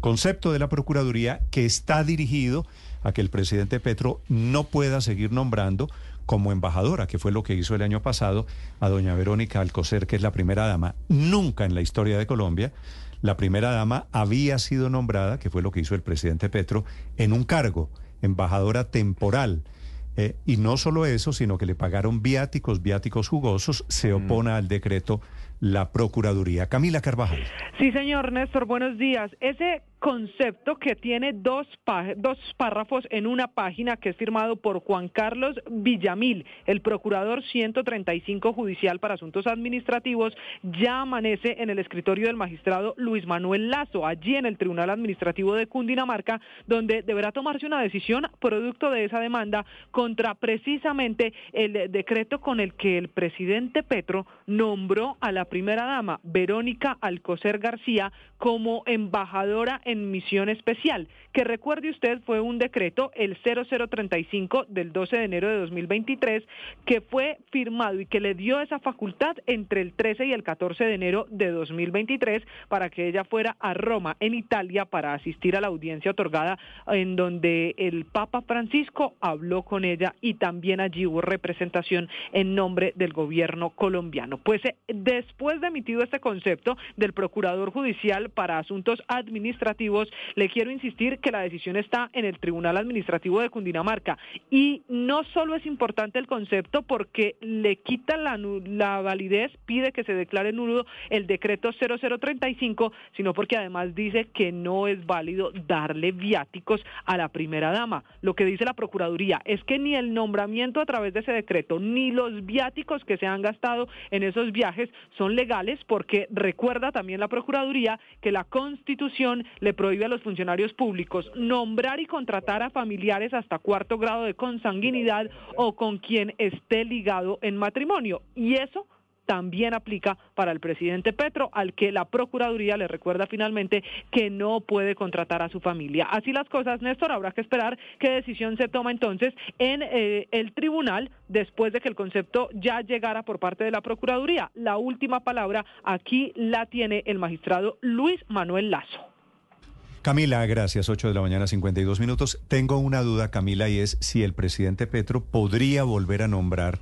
concepto de la Procuraduría que está dirigido a que el presidente Petro no pueda seguir nombrando como embajadora, que fue lo que hizo el año pasado a doña Verónica Alcocer, que es la primera dama. Nunca en la historia de Colombia la primera dama había sido nombrada, que fue lo que hizo el presidente Petro, en un cargo, embajadora temporal. Eh, y no solo eso, sino que le pagaron viáticos, viáticos jugosos, se mm. opone al decreto la Procuraduría. Camila Carvajal. Sí, señor Néstor, buenos días. Ese concepto que tiene dos, párrafos en una página que es firmado por Juan Carlos Villamil, el procurador 135 judicial para asuntos administrativos, ya amanece en el escritorio del magistrado Luis Manuel Lazo, allí en el Tribunal Administrativo de Cundinamarca, donde deberá tomarse una decisión producto de esa demanda contra precisamente el decreto con el que el presidente Petro nombró a la primera dama, Verónica Alcocer García, como embajadora en misión especial, que recuerde usted fue un decreto, el 0035 del 12 de enero de 2023, que fue firmado y que le dio esa facultad entre el 13 y el 14 de enero de 2023 para que ella fuera a Roma, en Italia, para asistir a la audiencia otorgada en donde el Papa Francisco habló con ella y también allí hubo representación en nombre del gobierno colombiano. Pues eh, después de emitido este concepto del Procurador Judicial para Asuntos Administrativos, le quiero insistir que la decisión está en el Tribunal Administrativo de Cundinamarca. Y no solo es importante el concepto porque le quita la, validez, pide que se declare nulo el decreto 0035, sino porque además dice que no es válido darle viáticos a la primera dama. Lo que dice la Procuraduría es que ni el nombramiento a través de ese decreto, ni los viáticos que se han gastado en esos viajes son legales porque recuerda también la Procuraduría que la Constitución le prohíbe a los funcionarios públicos nombrar y contratar a familiares hasta cuarto grado de consanguinidad o con quien esté ligado en matrimonio. Y eso también aplica para el presidente Petro, al que la Procuraduría le recuerda finalmente que no puede contratar a su familia. Así las cosas, Néstor, habrá que esperar qué decisión se toma entonces en eh, el tribunal después de que el concepto ya llegara por parte de la Procuraduría. La última palabra aquí la tiene el magistrado Luis Manuel Lazo. Camila, gracias. 8 de la mañana, 52 minutos. Tengo una duda, Camila, y es si el presidente Petro podría volver a nombrar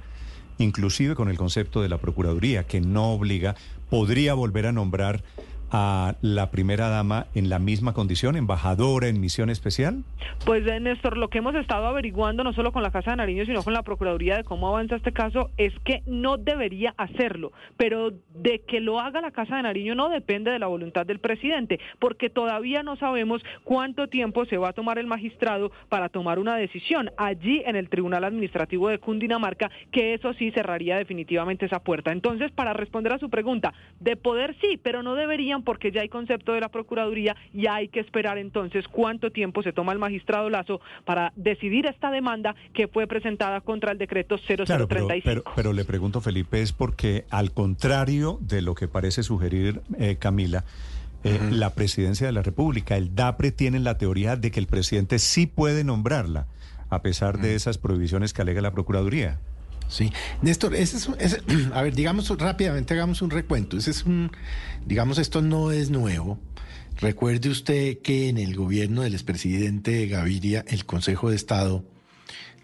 inclusive con el concepto de la Procuraduría, que no obliga, podría volver a nombrar a la primera dama en la misma condición, embajadora en misión especial? Pues eh, Néstor, lo que hemos estado averiguando no solo con la Casa de Nariño, sino con la Procuraduría de cómo avanza este caso, es que no debería hacerlo, pero de que lo haga la Casa de Nariño no depende de la voluntad del presidente, porque todavía no sabemos cuánto tiempo se va a tomar el magistrado para tomar una decisión allí en el Tribunal Administrativo de Cundinamarca, que eso sí cerraría definitivamente esa puerta. Entonces, para responder a su pregunta, de poder sí, pero no deberían porque ya hay concepto de la Procuraduría y hay que esperar entonces cuánto tiempo se toma el magistrado Lazo para decidir esta demanda que fue presentada contra el decreto 0035. pero, pero, le pregunto, Felipe, es porque al contrario de lo que parece sugerir eh, Camila, eh, la presidencia de la República, el DAPRE tiene la teoría de que el presidente sí puede nombrarla, a pesar de esas prohibiciones que alega la Procuraduría. Sí, Néstor, ese es, a ver, digamos rápidamente, hagamos un recuento. Ese es un, digamos, esto no es nuevo. Recuerde usted que en el gobierno del expresidente Gaviria, el Consejo de Estado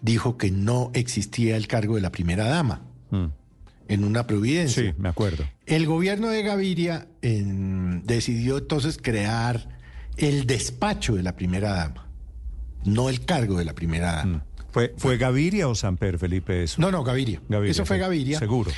dijo que no existía el cargo de la primera dama mm. en una providencia. Sí, me acuerdo. El gobierno de Gaviria decidió entonces crear el despacho de la primera dama, no el cargo de la primera dama. Mm. ¿Fue, ¿Fue Gaviria o Samper, Felipe? Eso? No, no, Gaviria. eso fue Gaviria. Seguro.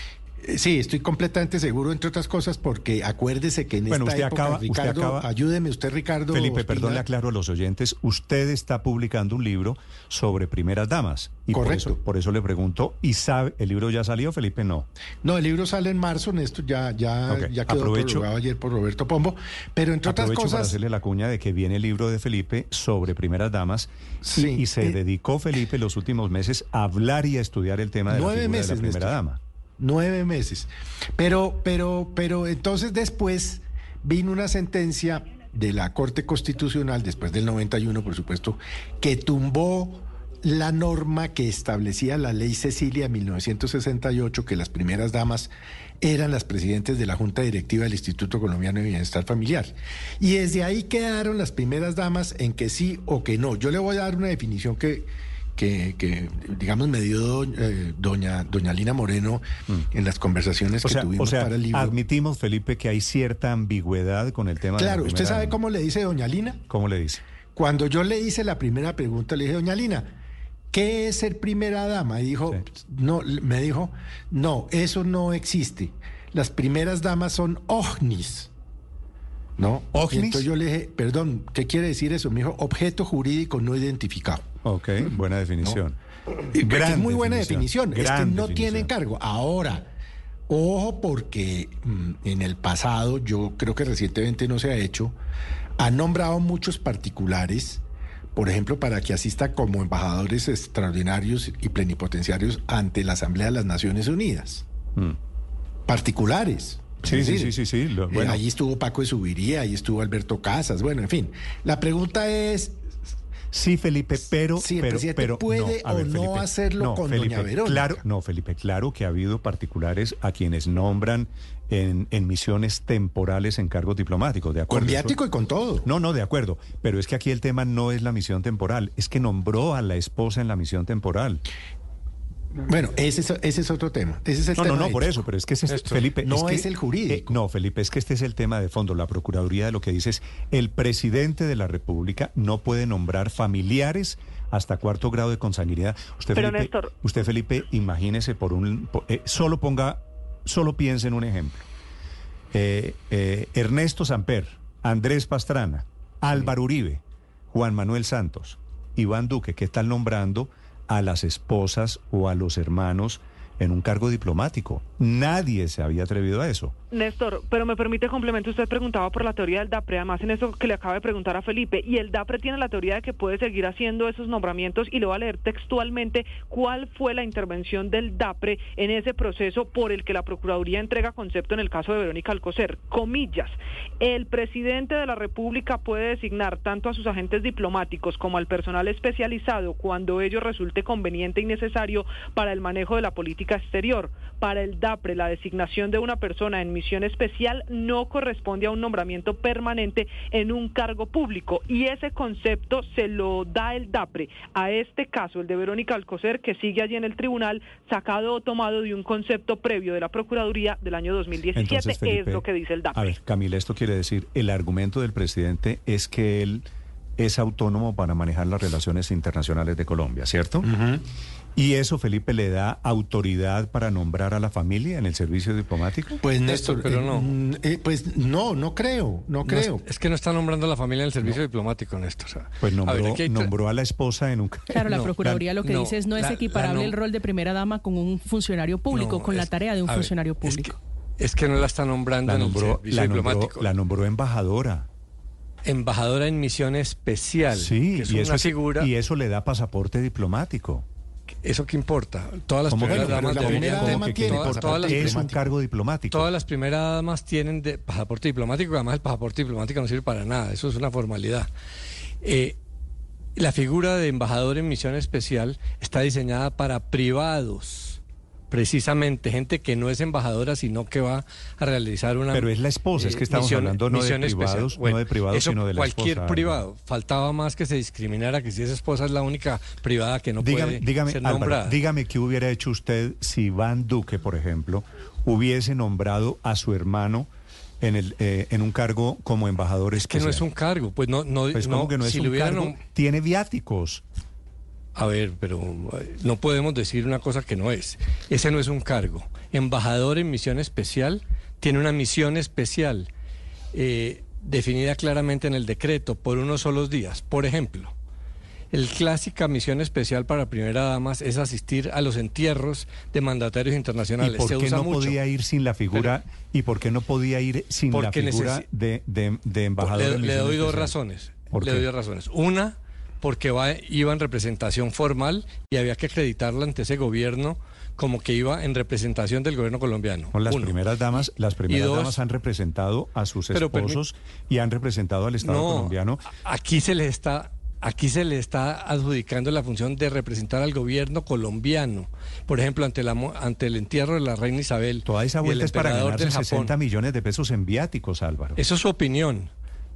Eh, sí, estoy completamente seguro, entre otras cosas, porque acuérdese que en esta época, Ricardo, ayúdeme usted, Ricardo. Felipe, perdón, le aclaro a los oyentes, usted está publicando un libro sobre primeras damas. Y Correcto. Por eso, por eso le pregunto, ¿y sabe, el libro ya salió, Felipe? No. No, el libro sale en marzo, Néstor, ya, ya, ya quedó Aprovecho, ayer por Roberto Pombo, pero entre otras cosas... para hacerle la cuña de que viene el libro de Felipe sobre primeras damas sí, y, se eh, dedicó Felipe los últimos meses a hablar y a estudiar el tema de la, figura de la primera dama nueve meses. Pero, pero, pero entonces después vino una sentencia de la Corte Constitucional, después del 91, por supuesto, que tumbó la norma que establecía la ley Cecilia de 1968, que las primeras damas eran las presidentes de la Junta Directiva del Instituto Colombiano de Bienestar Familiar. Y desde ahí quedaron las primeras damas en que sí o que no. Yo le voy a dar una definición que, que, digamos, me dio eh, doña, doña Lina Moreno en las conversaciones que tuvimos para el libro. Admitimos, Felipe, que hay cierta ambigüedad con el tema claro, ¿usted sabe cómo le dice doña Lina? ¿Cómo le dice? Cuando yo le hice la primera pregunta, le dije, doña Lina, ¿qué es ser primera dama? Y dijo, no, me dijo, no, eso no existe. Las primeras damas son ovnis. ¿No? ¿Ovnis? entonces yo le dije, perdón, ¿qué quiere decir eso? Me dijo, objeto jurídico no identificado. Ok, buena definición. Gran muy buena definición. es que no tiene cargo. Ahora, ojo porque mm, en el pasado, yo creo que recientemente no se ha hecho, ha nombrado muchos particulares por ejemplo, para que asista como embajadores extraordinarios y plenipotenciarios ante la Asamblea de las Naciones Unidas. Mm. Particulares. Sí, sí, sí, sí, sí, eh, allí estuvo Paco de Subiría, allí estuvo Alberto Casas, bueno, en fin. La pregunta es... Sí, Felipe, pero... Sí, pero, pero puede o no hacerlo con Doña Verón. Claro, no, Felipe, claro que ha habido particulares a quienes nombran en, misiones temporales en cargos diplomáticos, ¿de acuerdo? Con viático y con todo. No, no, de acuerdo. Pero es que aquí el tema no es la misión temporal, es que nombró a la esposa en la misión temporal. Bueno, ese es, ese es otro tema. Ese es el no, no, no, por eso, pero es que ese es, Felipe. No es, el jurídico. Eh, no, Felipe, es que este es el tema de fondo. La Procuraduría de lo que dice es: el presidente de la República no puede nombrar familiares hasta cuarto grado de consanguinidad. Usted, pero Felipe, Néstor... usted, Felipe, imagínese por un. Eh, solo ponga solo piense en un ejemplo. Eh, eh, Ernesto Samper, Andrés Pastrana, Álvaro Uribe, Juan Manuel Santos, Iván Duque, que están nombrando a las esposas o a los hermanos en un cargo diplomático. Nadie se había atrevido a eso. Néstor, pero me permite complemento, usted preguntaba por la teoría del DAPRE, además en eso que le acaba de preguntar a Felipe, y el DAPRE tiene la teoría de que puede seguir haciendo esos nombramientos y le voy a leer textualmente cuál fue la intervención del DAPRE en ese proceso por el que la Procuraduría entrega concepto en el caso de Verónica Alcocer. Comillas, el presidente de la República puede designar tanto a sus agentes diplomáticos como al personal especializado cuando ello resulte conveniente y necesario para el manejo de la política exterior. Para el DAPRE, la designación de una persona en misión especial no corresponde a un nombramiento permanente en un cargo público y ese concepto se lo da el DAPRE a este caso, el de Verónica Alcocer, que sigue allí en el tribunal, sacado o tomado de un concepto previo de la Procuraduría del año 2017, es lo que dice el DAPRE. A ver, Camila, esto quiere decir, el argumento del presidente es que él es autónomo para manejar las relaciones internacionales de Colombia, ¿cierto? ¿Y eso, Felipe, le da autoridad para nombrar a la familia en el servicio diplomático? Pues Néstor, pero no. Mm, eh, pues no, no creo, no creo. Es, que no está nombrando a la familia en el servicio diplomático, Néstor. pues nombró, a, la esposa en un... Claro, la Procuraduría lo que dice es no es equiparable el rol de primera dama con un funcionario público, con la tarea de un funcionario público. Es que, no la está nombrando en el servicio diplomático. la nombró embajadora embajadora en misión especial. Sí, y, eso, figura... y eso le da pasaporte diplomático. ¿Eso qué importa? Todas las primeras damas es un cargo diplomático. Todas las primeras damas tienen de pasaporte diplomático, además el pasaporte diplomático no sirve para nada, eso es una formalidad. Eh, la figura de embajador en misión especial está diseñada para privados precisamente gente que no es embajadora, sino que va a realizar una... Pero es la esposa, es que estamos hablando no de privados, no de privados, sino de la cualquier privado. Faltaba más que se discriminara, que si esa esposa es la única privada que no puede dígame, ser nombrada. dígame qué hubiera hecho usted si Iván Duque, por ejemplo, hubiese nombrado a su hermano en el eh, en un cargo como embajador es que no es un cargo pues no no, pues no, que no es un cargo, tiene viáticos a ver, pero no podemos decir una cosa que no es. Ese no es un cargo. Embajador en misión especial tiene una misión especial eh, definida claramente en el decreto por unos solos días. Por ejemplo, el clásica misión especial para primera damas es asistir a los entierros de mandatarios internacionales. ¿Y por qué no podía ir sin la figura? ¿Y por qué no podía ir sin la figura de, embajador? Le, doy dos razones. le doy dos razones. Una porque va, iba en representación formal y había que acreditarla ante ese gobierno como que iba en representación del gobierno colombiano. las primeras damas, las primeras damas han representado a sus esposos y han representado al Estado colombiano. Aquí se les está aquí se le está adjudicando la función de representar al gobierno colombiano. Por ejemplo, ante, la, ante el entierro de la reina Isabel. Toda esa vuelta es para ganarse 60 millones de pesos en viáticos, Álvaro. Eso es su opinión,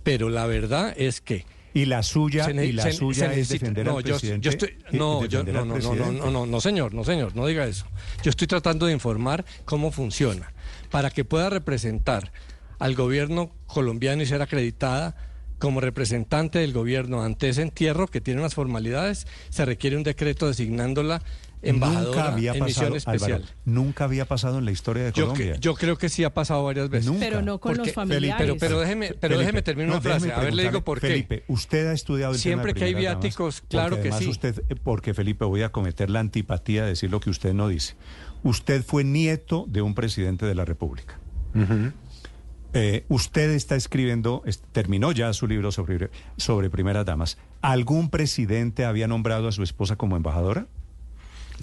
pero la verdad es que... Y la suya, y la suya es defender al presidente. Yo estoy, no, yo, no, no, no, no, no, no, señor, no, señor, no diga eso. Yo estoy tratando de informar cómo funciona para que pueda representar al gobierno colombiano y ser acreditada como representante del gobierno ante ese entierro que tiene unas formalidades, se requiere un decreto designándola embajadora nunca había en pasado, especial. nunca había pasado en la historia de Colombia. Yo, creo que sí ha pasado varias veces. Pero no con los familiares. pero, pero déjeme, pero déjeme terminar una frase. A ver, le digo por qué. Felipe, usted ha estudiado el Siempre que hay viáticos, claro que sí. Usted, porque Felipe, voy a cometer la antipatía de decir lo que usted no dice. Usted fue nieto de un presidente de la República. Eh, usted está escribiendo, terminó ya su libro sobre, sobre primeras damas. ¿Algún presidente había nombrado a su esposa como embajadora?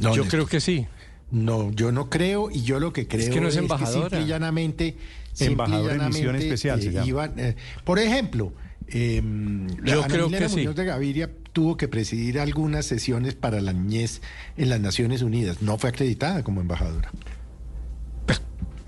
No, yo creo que sí. No, yo no creo y yo lo que creo es que no es, embajadora. simple y llanamente, en misión especial. Eh, eh, por ejemplo, em, yo creo que Muñoz de Gaviria tuvo que presidir algunas sesiones para la niñez en las Naciones Unidas. No fue acreditada como embajadora.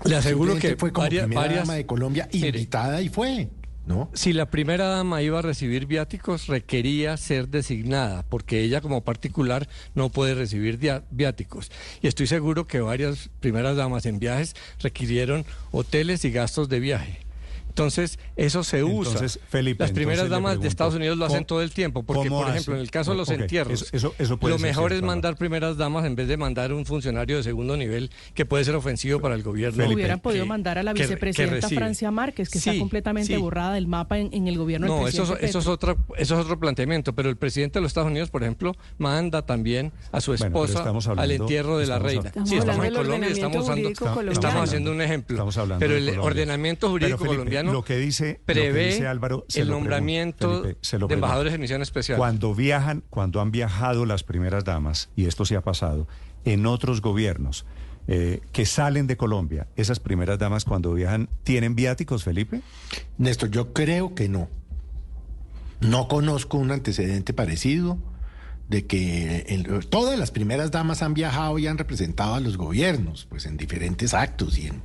Le aseguro que fue como primera dama de Colombia invitada y fue. ¿No? Si la primera dama iba a recibir viáticos, requería ser designada, porque ella como particular no puede recibir viáticos. Y estoy seguro que varias primeras damas en viajes requirieron hoteles y gastos de viaje. Entonces, eso se usa. Entonces, Felipe, Las primeras damas de Estados Unidos lo hacen todo el tiempo, porque, por ejemplo, en el caso de los entierros, lo mejor es mandar primeras damas en vez de mandar un funcionario de segundo nivel que puede ser ofensivo para el gobierno. Hubieran podido mandar a la vicepresidenta Francia Márquez, que está completamente borrada del mapa en, el gobierno No, eso, eso, es otro, eso es otro planteamiento, pero el presidente de los Estados Unidos, por ejemplo, manda también a su esposa al entierro de la reina. sí, estamos en Colombia, estamos, estamos haciendo un ejemplo. pero el ordenamiento jurídico colombiano lo que dice, prevé Álvaro, el nombramiento de embajadores en misión especial. Cuando viajan, cuando han viajado las primeras damas, y esto se ha pasado, en otros gobiernos eh, que salen de Colombia, esas primeras damas cuando viajan, ¿tienen viáticos, Felipe? Néstor, yo creo que no. No conozco un antecedente parecido de que todas las primeras damas han viajado y han representado a los gobiernos, pues en diferentes actos y en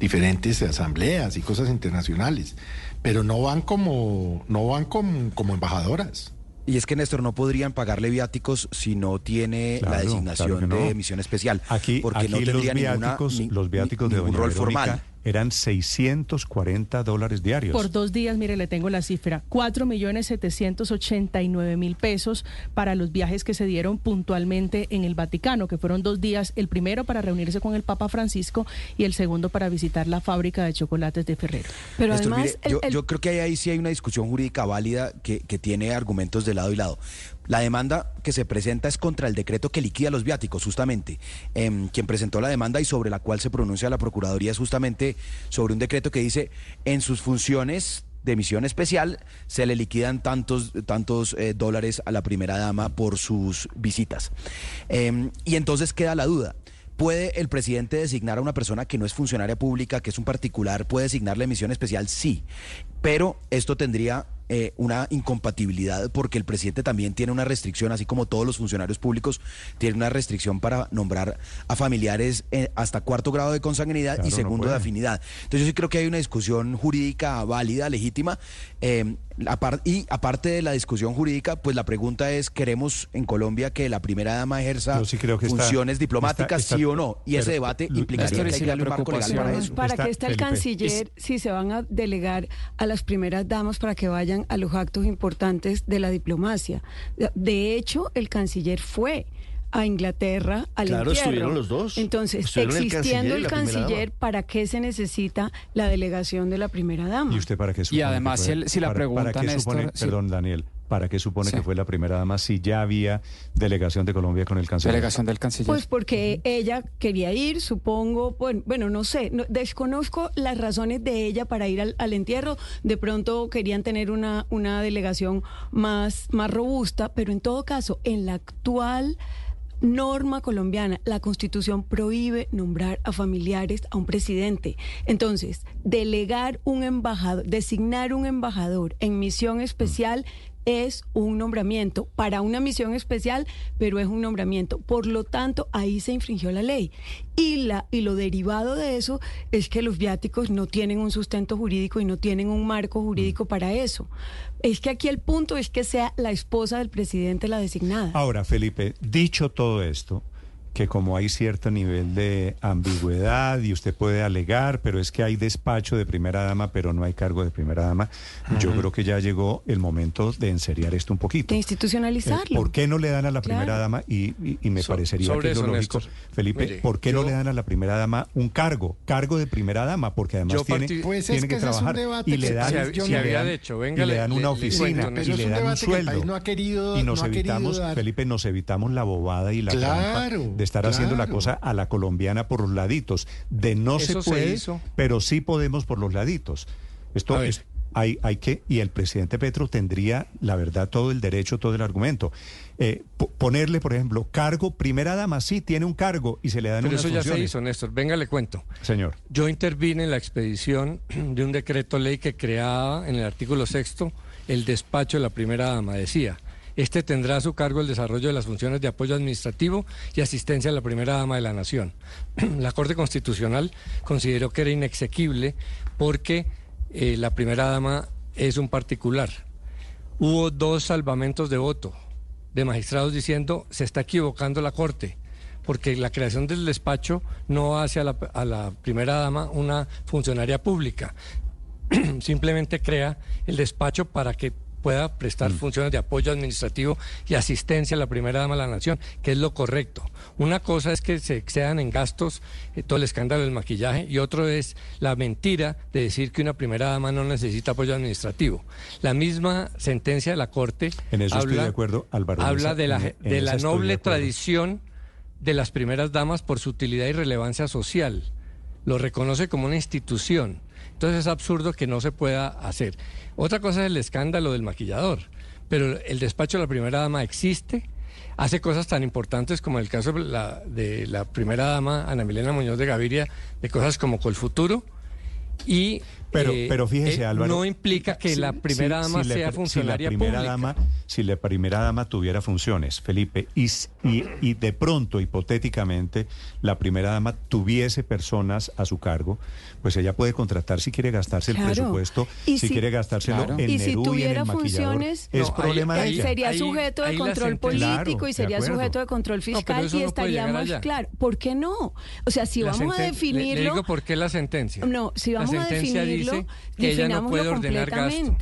diferentes asambleas y cosas internacionales, pero no van como, no van como, como embajadoras. Y es que Néstor no podrían pagarle viáticos si no tiene la designación de misión especial. Aquí, porque no los viáticos, los viáticos de doña rol formal eran 640 dólares diarios. Por dos días, mire, le tengo la cifra, 4 millones 789 mil pesos para los viajes que se dieron puntualmente en el Vaticano, que fueron dos días, el primero para reunirse con el Papa Francisco y el segundo para visitar la fábrica de chocolates de Ferrero. Pero además... yo, creo que ahí, sí hay una discusión jurídica válida que, que tiene argumentos de lado y lado. La demanda que se presenta es contra el decreto que liquida los viáticos, justamente. Em, quien presentó la demanda y sobre la cual se pronuncia la Procuraduría es justamente sobre un decreto que dice en sus funciones de misión especial se le liquidan tantos, tantos eh, dólares a la primera dama por sus visitas. Em, y entonces queda la duda. ¿Puede el presidente designar a una persona que no es funcionaria pública, que es un particular, puede designarle misión especial? Sí, pero esto tendría eh, una incompatibilidad porque el presidente también tiene una restricción, así como todos los funcionarios públicos tienen una restricción para nombrar a familiares eh, hasta cuarto grado de consanguinidad y segundo de afinidad. Entonces yo sí creo que hay una discusión jurídica válida, legítima. Eh, y aparte de la discusión jurídica, pues la pregunta es, ¿queremos en Colombia que la primera dama ejerza funciones diplomáticas, sí o no? Y ese debate implica que hay que darle un marco legal para eso. ¿Para qué está el canciller si se van a delegar a las primeras damas para que vayan a los actos importantes de la diplomacia. De hecho, el canciller fue a Inglaterra al claro, estuvieron los dos. Entonces, existiendo el canciller, ¿para qué se necesita la delegación de la primera dama? ¿Y usted para qué supone? Y además, si, la pregunta, perdón, Daniel, ¿Para qué supone que fue la primera dama si ya había delegación de Colombia con el canciller? Delegación del canciller. Pues porque ella quería ir, supongo, bueno, bueno no sé, desconozco las razones de ella para ir al, entierro. De pronto querían tener una, una delegación más, más robusta, pero en todo caso, en la actual norma colombiana, la constitución prohíbe nombrar a familiares a un presidente. Entonces, delegar un embajador, designar un embajador en misión especial es un nombramiento para una misión especial, pero es un nombramiento. Por lo tanto, ahí se infringió la ley. Y, la, y lo derivado de eso es que los viáticos no tienen un sustento jurídico y no tienen un marco jurídico para eso. Es que aquí el punto es que sea la esposa del presidente la designada. Ahora, Felipe, dicho todo esto, que como hay cierto nivel de ambigüedad y usted puede alegar, pero es que hay despacho de primera dama, pero no hay cargo de primera dama, yo creo que ya llegó el momento de enseriar esto un poquito. De institucionalizarlo. Eh, ¿Por qué no le dan a la primera dama? Y, me parecería que es lo lógico, Felipe, ¿por qué no le dan a la primera dama un cargo? Cargo de primera dama, porque además tiene, pues tiene que, trabajar y le dan, y le dan una oficina y le dan un sueldo. y nos evitamos, Felipe, nos evitamos la bobada y la claro de estar haciendo la cosa a la colombiana por los laditos. De no se puede, pero sí podemos por los laditos. Esto es, hay, hay que, y el presidente Petro tendría, la verdad, todo el derecho, todo el argumento. Eh, ponerle, por ejemplo, cargo, primera dama, sí, tiene un cargo y se le dan Pero eso ya se hizo, Néstor. Venga, le cuento. Señor. Yo intervine en la expedición de un decreto ley que creaba en el artículo sexto el despacho de la primera dama. Decía, este tendrá a su cargo el desarrollo de las funciones de apoyo administrativo y asistencia a la primera dama de la Nación. la Corte Constitucional consideró que era inexequible porque eh, la primera dama es un particular. Hubo dos salvamentos de voto de magistrados diciendo se está equivocando la Corte porque la creación del despacho no hace a la, a la primera dama una funcionaria pública, simplemente crea el despacho para que pueda prestar mm. funciones de apoyo administrativo y asistencia a la primera dama de la nación, que es lo correcto. Una cosa es que se excedan en gastos eh, todo el escándalo del maquillaje y otro es la mentira de decir que una primera dama no necesita apoyo administrativo. La misma sentencia de la Corte habla, de acuerdo, habla de la, de la noble tradición de las primeras damas por su utilidad y relevancia social. Lo reconoce como una institución. Entonces es absurdo que no se pueda hacer. Otra cosa es el escándalo del maquillador, pero el despacho de la primera dama existe, hace cosas tan importantes como el caso de la, de la primera dama, Ana Milena Muñoz de Gaviria, de cosas como Colfuturo, y pero, eh, pero fíjese, eh, Álvaro. No implica que la primera dama sea funcionaria si la primera pública. Dama, si la primera dama tuviera funciones, Felipe, y, y, y, de pronto, hipotéticamente, la primera dama tuviese personas a su cargo, pues ella puede contratar si quiere gastarse el presupuesto, si, quiere gastárselo en y si tuviera en funciones, es problema de ella. Sería sujeto de control político y sería sujeto de control fiscal y estaríamos claro. ¿Por qué no? O sea, si vamos a definirlo. Le, digo por qué la sentencia. No, si vamos a definirlo dice que ella no puede ordenar gasto.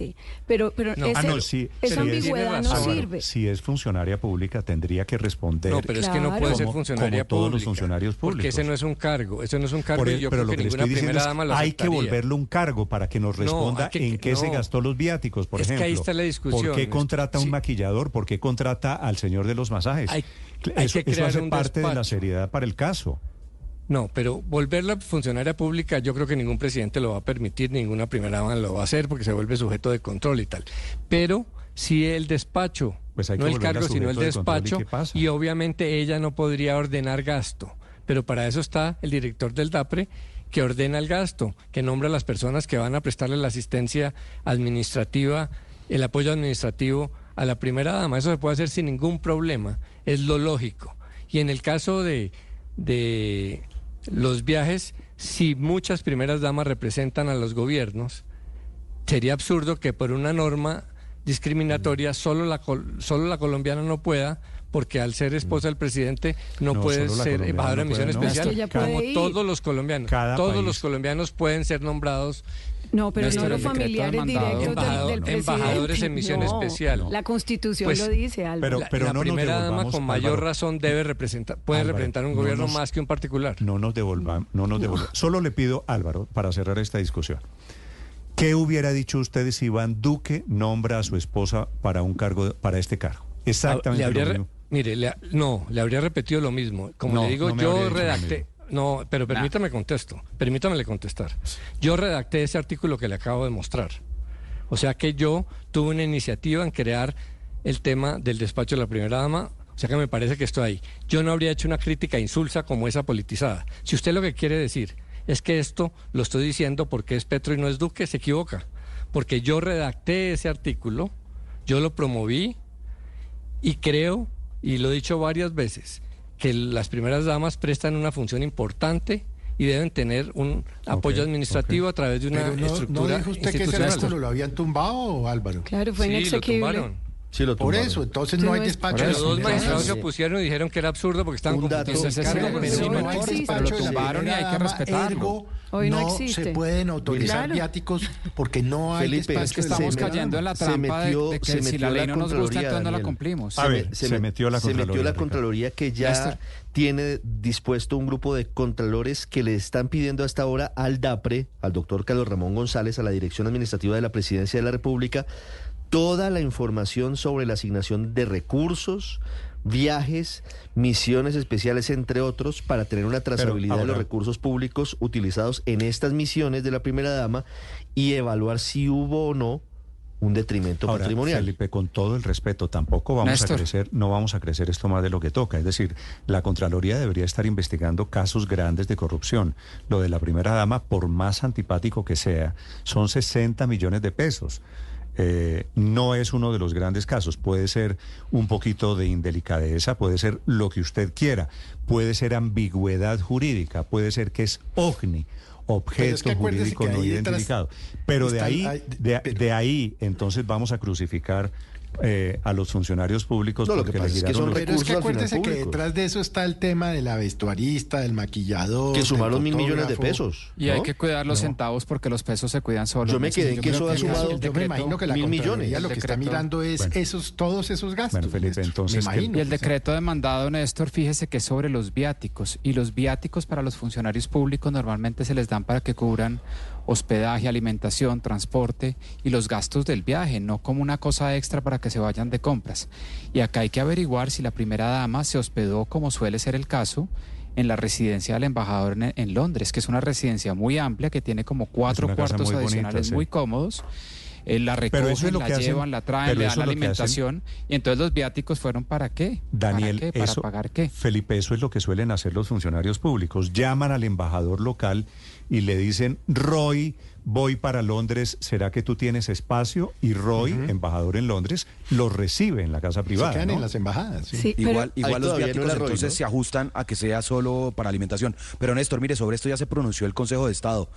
Pero, pero no. ese, ah, no, sí, esa ambigüedad no sirve. Si es funcionaria pública, tendría que responder. No, pero es que no puede ser funcionaria como todos pública, los funcionarios públicos. Porque ese no es un cargo. Ese no es un cargo. Por y yo pero creo lo que, que ninguna primera dama lo Hay que volverlo un cargo para que nos responda que, en qué se gastó los viáticos, por es ejemplo. Que ahí está la discusión. ¿Por qué contrata un maquillador? ¿Por qué contrata al señor de los masajes? Hay, eso, que hace parte de la seriedad para el caso. No, pero volverla funcionaria pública yo creo que ningún presidente lo va a permitir, ninguna primera dama lo va a hacer porque se vuelve sujeto de control y tal. Pero si el despacho, pues no el cargo, sino el despacho, ¿y, y obviamente ella no podría ordenar gasto, pero para eso está el director del DAPRE que ordena el gasto, que nombra a las personas que van a prestarle la asistencia administrativa, el apoyo administrativo a la primera dama. Eso se puede hacer sin ningún problema, es lo lógico. Y en el caso de, de los viajes, si muchas primeras damas representan a los gobiernos, sería absurdo que por una norma discriminatoria solo la, solo la colombiana no pueda porque al ser esposa del presidente no, puede ser embajadora de misión especial, como todos los colombianos. todos los colombianos pueden ser nombrados no, pero no los familiares directos del, presidente. Embajadores en misión especial. La Constitución pues, lo dice, Pero, pero la no primera dama con mayor razón debe representar, puede representar un gobierno más que un particular. No nos devolvamos, no nos devolvamos. Solo le pido, Álvaro, para cerrar esta discusión. ¿Qué hubiera dicho usted si Iván Duque nombra a su esposa para un cargo, para este cargo? Exactamente lo mismo. Mire, no, le habría repetido lo mismo. Como le digo, yo redacté. No, pero permítame contesto. Permítame contestar. Yo redacté ese artículo que le acabo de mostrar. O sea que yo tuve una iniciativa en crear el tema del despacho de la primera dama. O sea que me parece que estoy ahí. Yo no habría hecho una crítica insulsa como esa politizada. Si usted lo que quiere decir es que esto lo estoy diciendo porque es Petro y no es Duque, se equivoca. Porque yo redacté ese artículo Yo lo promoví y creo, y lo he dicho varias veces, que las primeras damas prestan una función importante y deben tener un apoyo administrativo a través de una estructura ¿No dijo usted que ese lo habían tumbado, Álvaro? Claro, fue sí, inexequible. Lo tumbaron. Sí, lo Por eso, entonces no hay despacho. Los dos magistrados se opusieron y dijeron que era absurdo porque estaban compitiendo. Pero lo tumbaron y hay que respetarlo. Hoy no, se pueden autorizar viáticos porque no hay Felipe, despacho. Es que estamos cayendo en la trampa de, que si la ley no nos gusta, entonces no la cumplimos. A ver, se, metió la Contraloría. Se metió la Contraloría que ya tiene dispuesto un grupo de contralores que le están pidiendo hasta ahora al DAPRE, al doctor Carlos Ramón González, a la Dirección Administrativa de la Presidencia de la República, toda la información sobre la asignación de recursos, viajes, misiones especiales, entre otros, para tener una trazabilidad de los recursos públicos utilizados en estas misiones de la primera dama y evaluar si hubo o no un detrimento patrimonial. Felipe, con todo el respeto, tampoco vamos a crecer, no vamos a crecer esto más de lo que toca. Es decir, la Contraloría debería estar investigando casos grandes de corrupción. Lo de la primera dama, por más antipático que sea, son 60 millones de pesos. Eh, no es uno de los grandes casos. Puede ser un poquito de indelicadeza, puede ser lo que usted quiera, puede ser ambigüedad jurídica, puede ser que es OVNI, objeto jurídico no identificado. Pero de ahí, de ahí, entonces vamos a crucificar eh, a los funcionarios públicos. No, lo que pasa es que son Pero es que acuérdese que detrás de eso está el tema de la vestuarista, del maquillador. Que sumaron mil millones de pesos. Y hay que cuidar los centavos porque los pesos se cuidan solos. Yo me quedé en que eso ha sumado. Yo me imagino que la mil millones. lo que está mirando es esos todos esos gastos. Bueno, Felipe, entonces. y el decreto demandado, Néstor, fíjese que es sobre los viáticos. Y los viáticos para los funcionarios públicos normalmente se les dan para que cubran hospedaje, alimentación, transporte y los gastos del viaje, no como una cosa extra para que se vayan de compras. Y acá hay que averiguar si la primera dama se hospedó, como suele ser el caso, en la residencia del embajador en, Londres, que es una residencia muy amplia que tiene como cuatro cuartos adicionales muy cómodos. Eh, la recogen, la llevan, la traen, le dan la alimentación. Y entonces los viáticos fueron para qué? Daniel, ¿Para, ¿Para pagar qué? Felipe, eso es lo que suelen hacer los funcionarios públicos. Llaman al embajador local y le dicen, Roy, voy para Londres, ¿será que tú tienes espacio? Y Roy, embajador en Londres, lo recibe en la casa privada. Se quedan en las embajadas. igual igual los viáticos entonces se ajustan a que sea solo para alimentación. Pero Néstor, mire, sobre esto ya se pronunció el Consejo de Estado.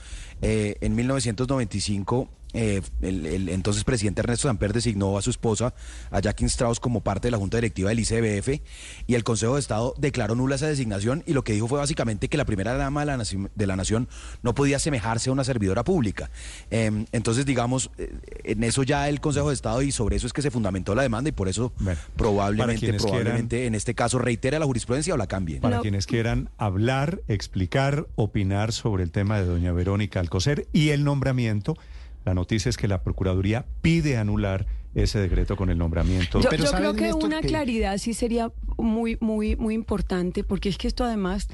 Eh, en 1995 eh, el, entonces presidente Ernesto Samper designó a su esposa, a Jacqueline Strauss, como parte de la Junta Directiva del ICBF y el Consejo de Estado declaró nula esa designación y lo que dijo fue básicamente que la primera dama de la, nación, de la nación no podía asemejarse a una servidora pública. Em, entonces, digamos, eh, en eso ya el Consejo de Estado y sobre eso es que se fundamentó la demanda y por eso probablemente, probablemente en este caso reitera la jurisprudencia o la cambie. Para quienes quieran hablar, explicar, opinar sobre el tema de doña Verónica Alcocer y el nombramiento la noticia es que la Procuraduría pide anular ese decreto con el nombramiento. Yo, Pero yo creo que una claridad sí sería muy, muy, muy importante, porque es que esto además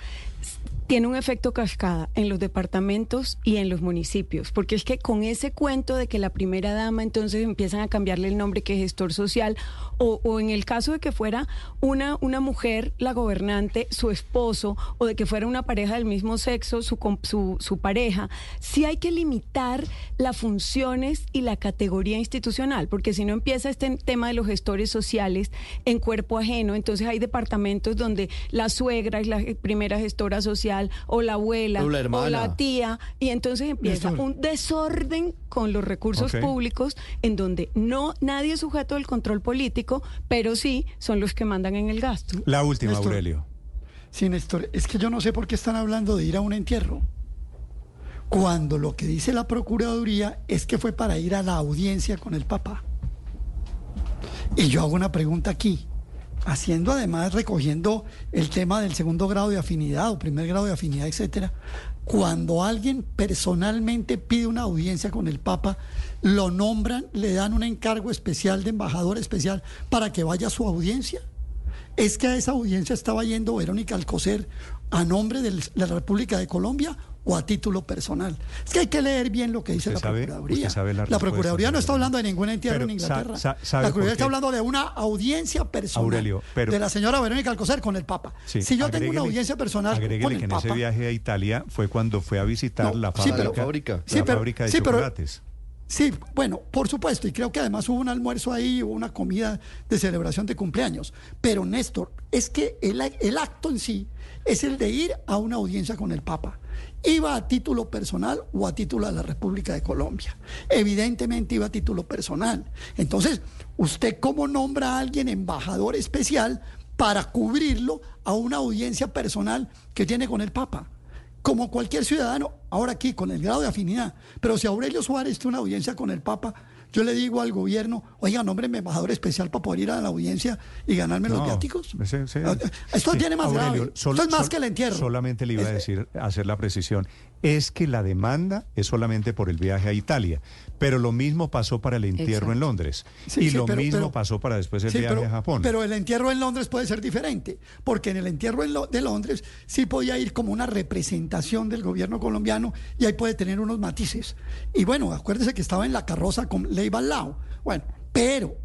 tiene un efecto cascada en los departamentos y en los municipios, porque es que con ese cuento de que la primera dama entonces empiezan a cambiarle el nombre que es gestor social, o, en el caso de que fuera una, una mujer, la gobernante, su esposo, o de que fuera una pareja del mismo sexo, su, su, su pareja, sí hay que limitar las funciones y la categoría institucional, porque si no empieza este tema de los gestores sociales en cuerpo ajeno, entonces hay departamentos donde la suegra es la primera gestora social, o la abuela o la, tía y entonces empieza un desorden con los recursos públicos en donde no nadie es sujeto al control político, pero sí son los que mandan en el gasto. La última, Aurelio. Sí, Néstor, es que yo no sé por qué están hablando de ir a un entierro. Cuando lo que dice la Procuraduría es que fue para ir a la audiencia con el Papa. Y yo hago una pregunta aquí haciendo además, recogiendo el tema del segundo grado de afinidad o primer grado de afinidad, etcétera, cuando alguien personalmente pide una audiencia con el Papa, lo nombran, le dan un encargo especial de embajador especial para que vaya a su audiencia. Es que a esa audiencia estaba yendo Verónica Alcocer a nombre de la República de Colombia o a título personal. Es que hay que leer bien lo que dice la Procuraduría. la, Procuraduría no está hablando de ningún entierro en Inglaterra. la Procuraduría está hablando de una audiencia personal de la señora Verónica Alcocer con el Papa. si yo tengo una audiencia personal con el que en ese viaje a Italia fue cuando fue a visitar la fábrica, la fábrica de chocolates. Sí, bueno, por supuesto, y creo que además hubo un almuerzo ahí, hubo una comida de celebración de cumpleaños. Pero Néstor, es que el, el acto en sí es el de ir a una audiencia con el Papa. ¿Iba a título personal o a título de la República de Colombia? Evidentemente iba a título personal. Entonces, ¿usted cómo nombra a alguien embajador especial para cubrirlo a una audiencia personal que tiene con el Papa? como cualquier ciudadano, ahora aquí con el grado de afinidad. Pero si Aurelio Suárez tiene una audiencia con el Papa, yo le digo al gobierno, oiga, nómbreme embajador especial para poder ir a la audiencia y ganarme los viáticos. Esto tiene más grave. Esto es más que el entierro. Solamente le iba a decir, hacer la precisión es que la demanda es solamente por el viaje a Italia, pero lo mismo pasó para el entierro en Londres y lo mismo pasó para después el viaje a Japón. Pero el entierro en Londres puede ser diferente, porque en el entierro de Londres sí podía ir como una representación del gobierno colombiano y ahí puede tener unos matices. Y bueno, acuérdese que estaba en la carroza con Leiva al lado. Bueno, pero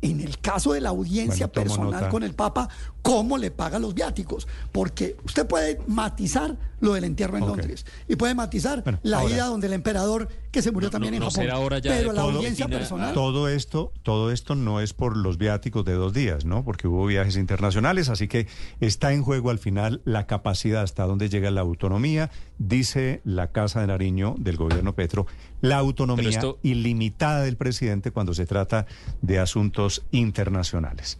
en el caso de la audiencia personal con el Papa, ¿cómo le paga los viáticos? Porque usted puede matizar lo del entierro en Londres y puede matizar la ida donde el emperador que se murió también en Japón. pero la audiencia personal. Todo esto, todo esto no es por los viáticos de dos días, ¿no? Porque hubo viajes internacionales, así que está en juego al final la capacidad hasta donde llega la autonomía, dice la Casa de Nariño del gobierno Petro, la autonomía ilimitada del presidente cuando se trata de asuntos internacionales.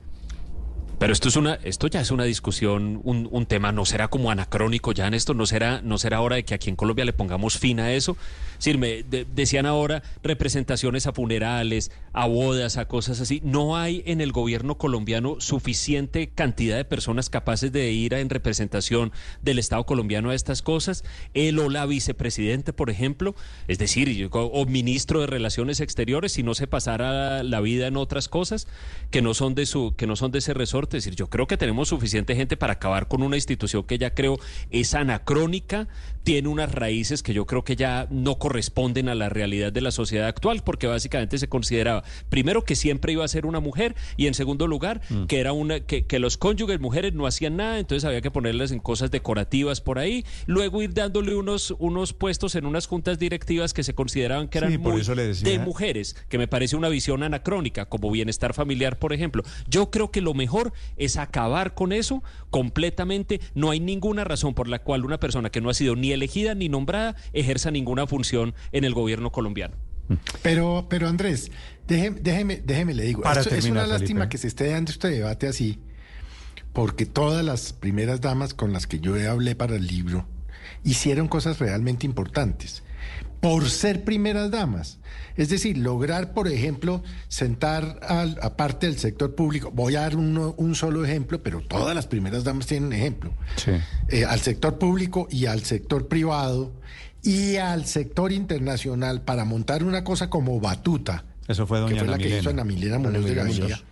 Pero esto es una, esto ya es una discusión, un, un, tema, no será como anacrónico ya en esto, no será, no será hora de que aquí en Colombia le pongamos fin a eso. Sí, me decían ahora representaciones a funerales, a bodas, a cosas así. No hay en el gobierno colombiano suficiente cantidad de personas capaces de ir en representación del Estado colombiano a estas cosas. Él o la vicepresidente, por ejemplo, es decir, o ministro de Relaciones Exteriores, si no se pasara la vida en otras cosas que no son de su, que no son de ese resorte. Es decir, yo creo que tenemos suficiente gente para acabar con una institución que ya creo es anacrónica, tiene unas raíces que yo creo que ya no corresponden a la realidad de la sociedad actual, porque básicamente se consideraba, primero, que siempre iba a ser una mujer, y en segundo lugar, mm. que era una, que, que, los cónyuges mujeres no hacían nada, entonces había que ponerlas en cosas decorativas por ahí, luego ir dándole unos, unos puestos en unas juntas directivas que se consideraban que eran muy de mujeres, que me parece una visión anacrónica, como bienestar familiar, por ejemplo. Yo creo que lo mejor es acabar con eso completamente. No hay ninguna razón por la cual una persona que no ha sido ni elegida ni nombrada ejerza ninguna función en el gobierno colombiano. Pero, pero Andrés, déjeme, déjeme, déjeme le digo, es una lástima que se esté dando este debate así, porque todas las primeras damas con las que yo hablé para el libro hicieron cosas realmente importantes por ser primeras damas. Es decir, lograr, por ejemplo, sentar al, a parte del sector público, voy a dar un solo ejemplo, pero todas las primeras damas tienen ejemplo, eh, al sector público y al sector privado y al sector internacional para montar una cosa como Batuta. Eso fue doña que fue la que hizo Ana Milena Muñoz de Gaviria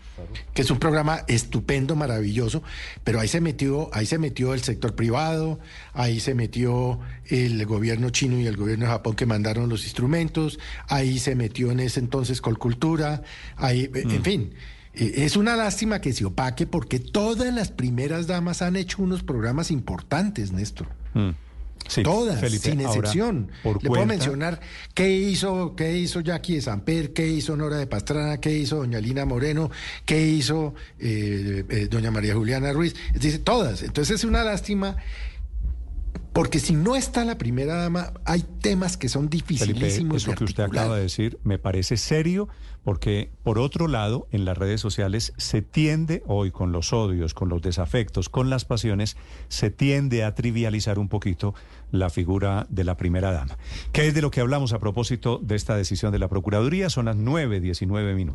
que es un programa estupendo, maravilloso, pero ahí se metió, ahí se metió el sector privado, ahí se metió el gobierno chino y el gobierno de Japón que mandaron los instrumentos, ahí se metió en ese entonces Colcultura, ahí, en mm. fin. Eh, es una lástima que se opaque porque todas las primeras damas han hecho unos programas importantes, Néstor. Mm. Todas, sin excepción. Le puedo mencionar qué hizo, qué hizo Jackie de Samper, qué hizo Nora de Pastrana, qué hizo doña Lina Moreno, qué hizo eh, eh, doña María Juliana Ruiz. Dice, todas. Entonces es una lástima. Porque si no está la primera dama, hay temas que son dificilísimos. eso que usted acaba de decir me parece serio, porque por otro lado, en las redes sociales se tiende hoy con los odios, con los desafectos, con las pasiones, se tiende a trivializar un poquito la figura de la primera dama. ¿Qué es de lo que hablamos a propósito de esta decisión de la Procuraduría? Son las 9.19 minutos.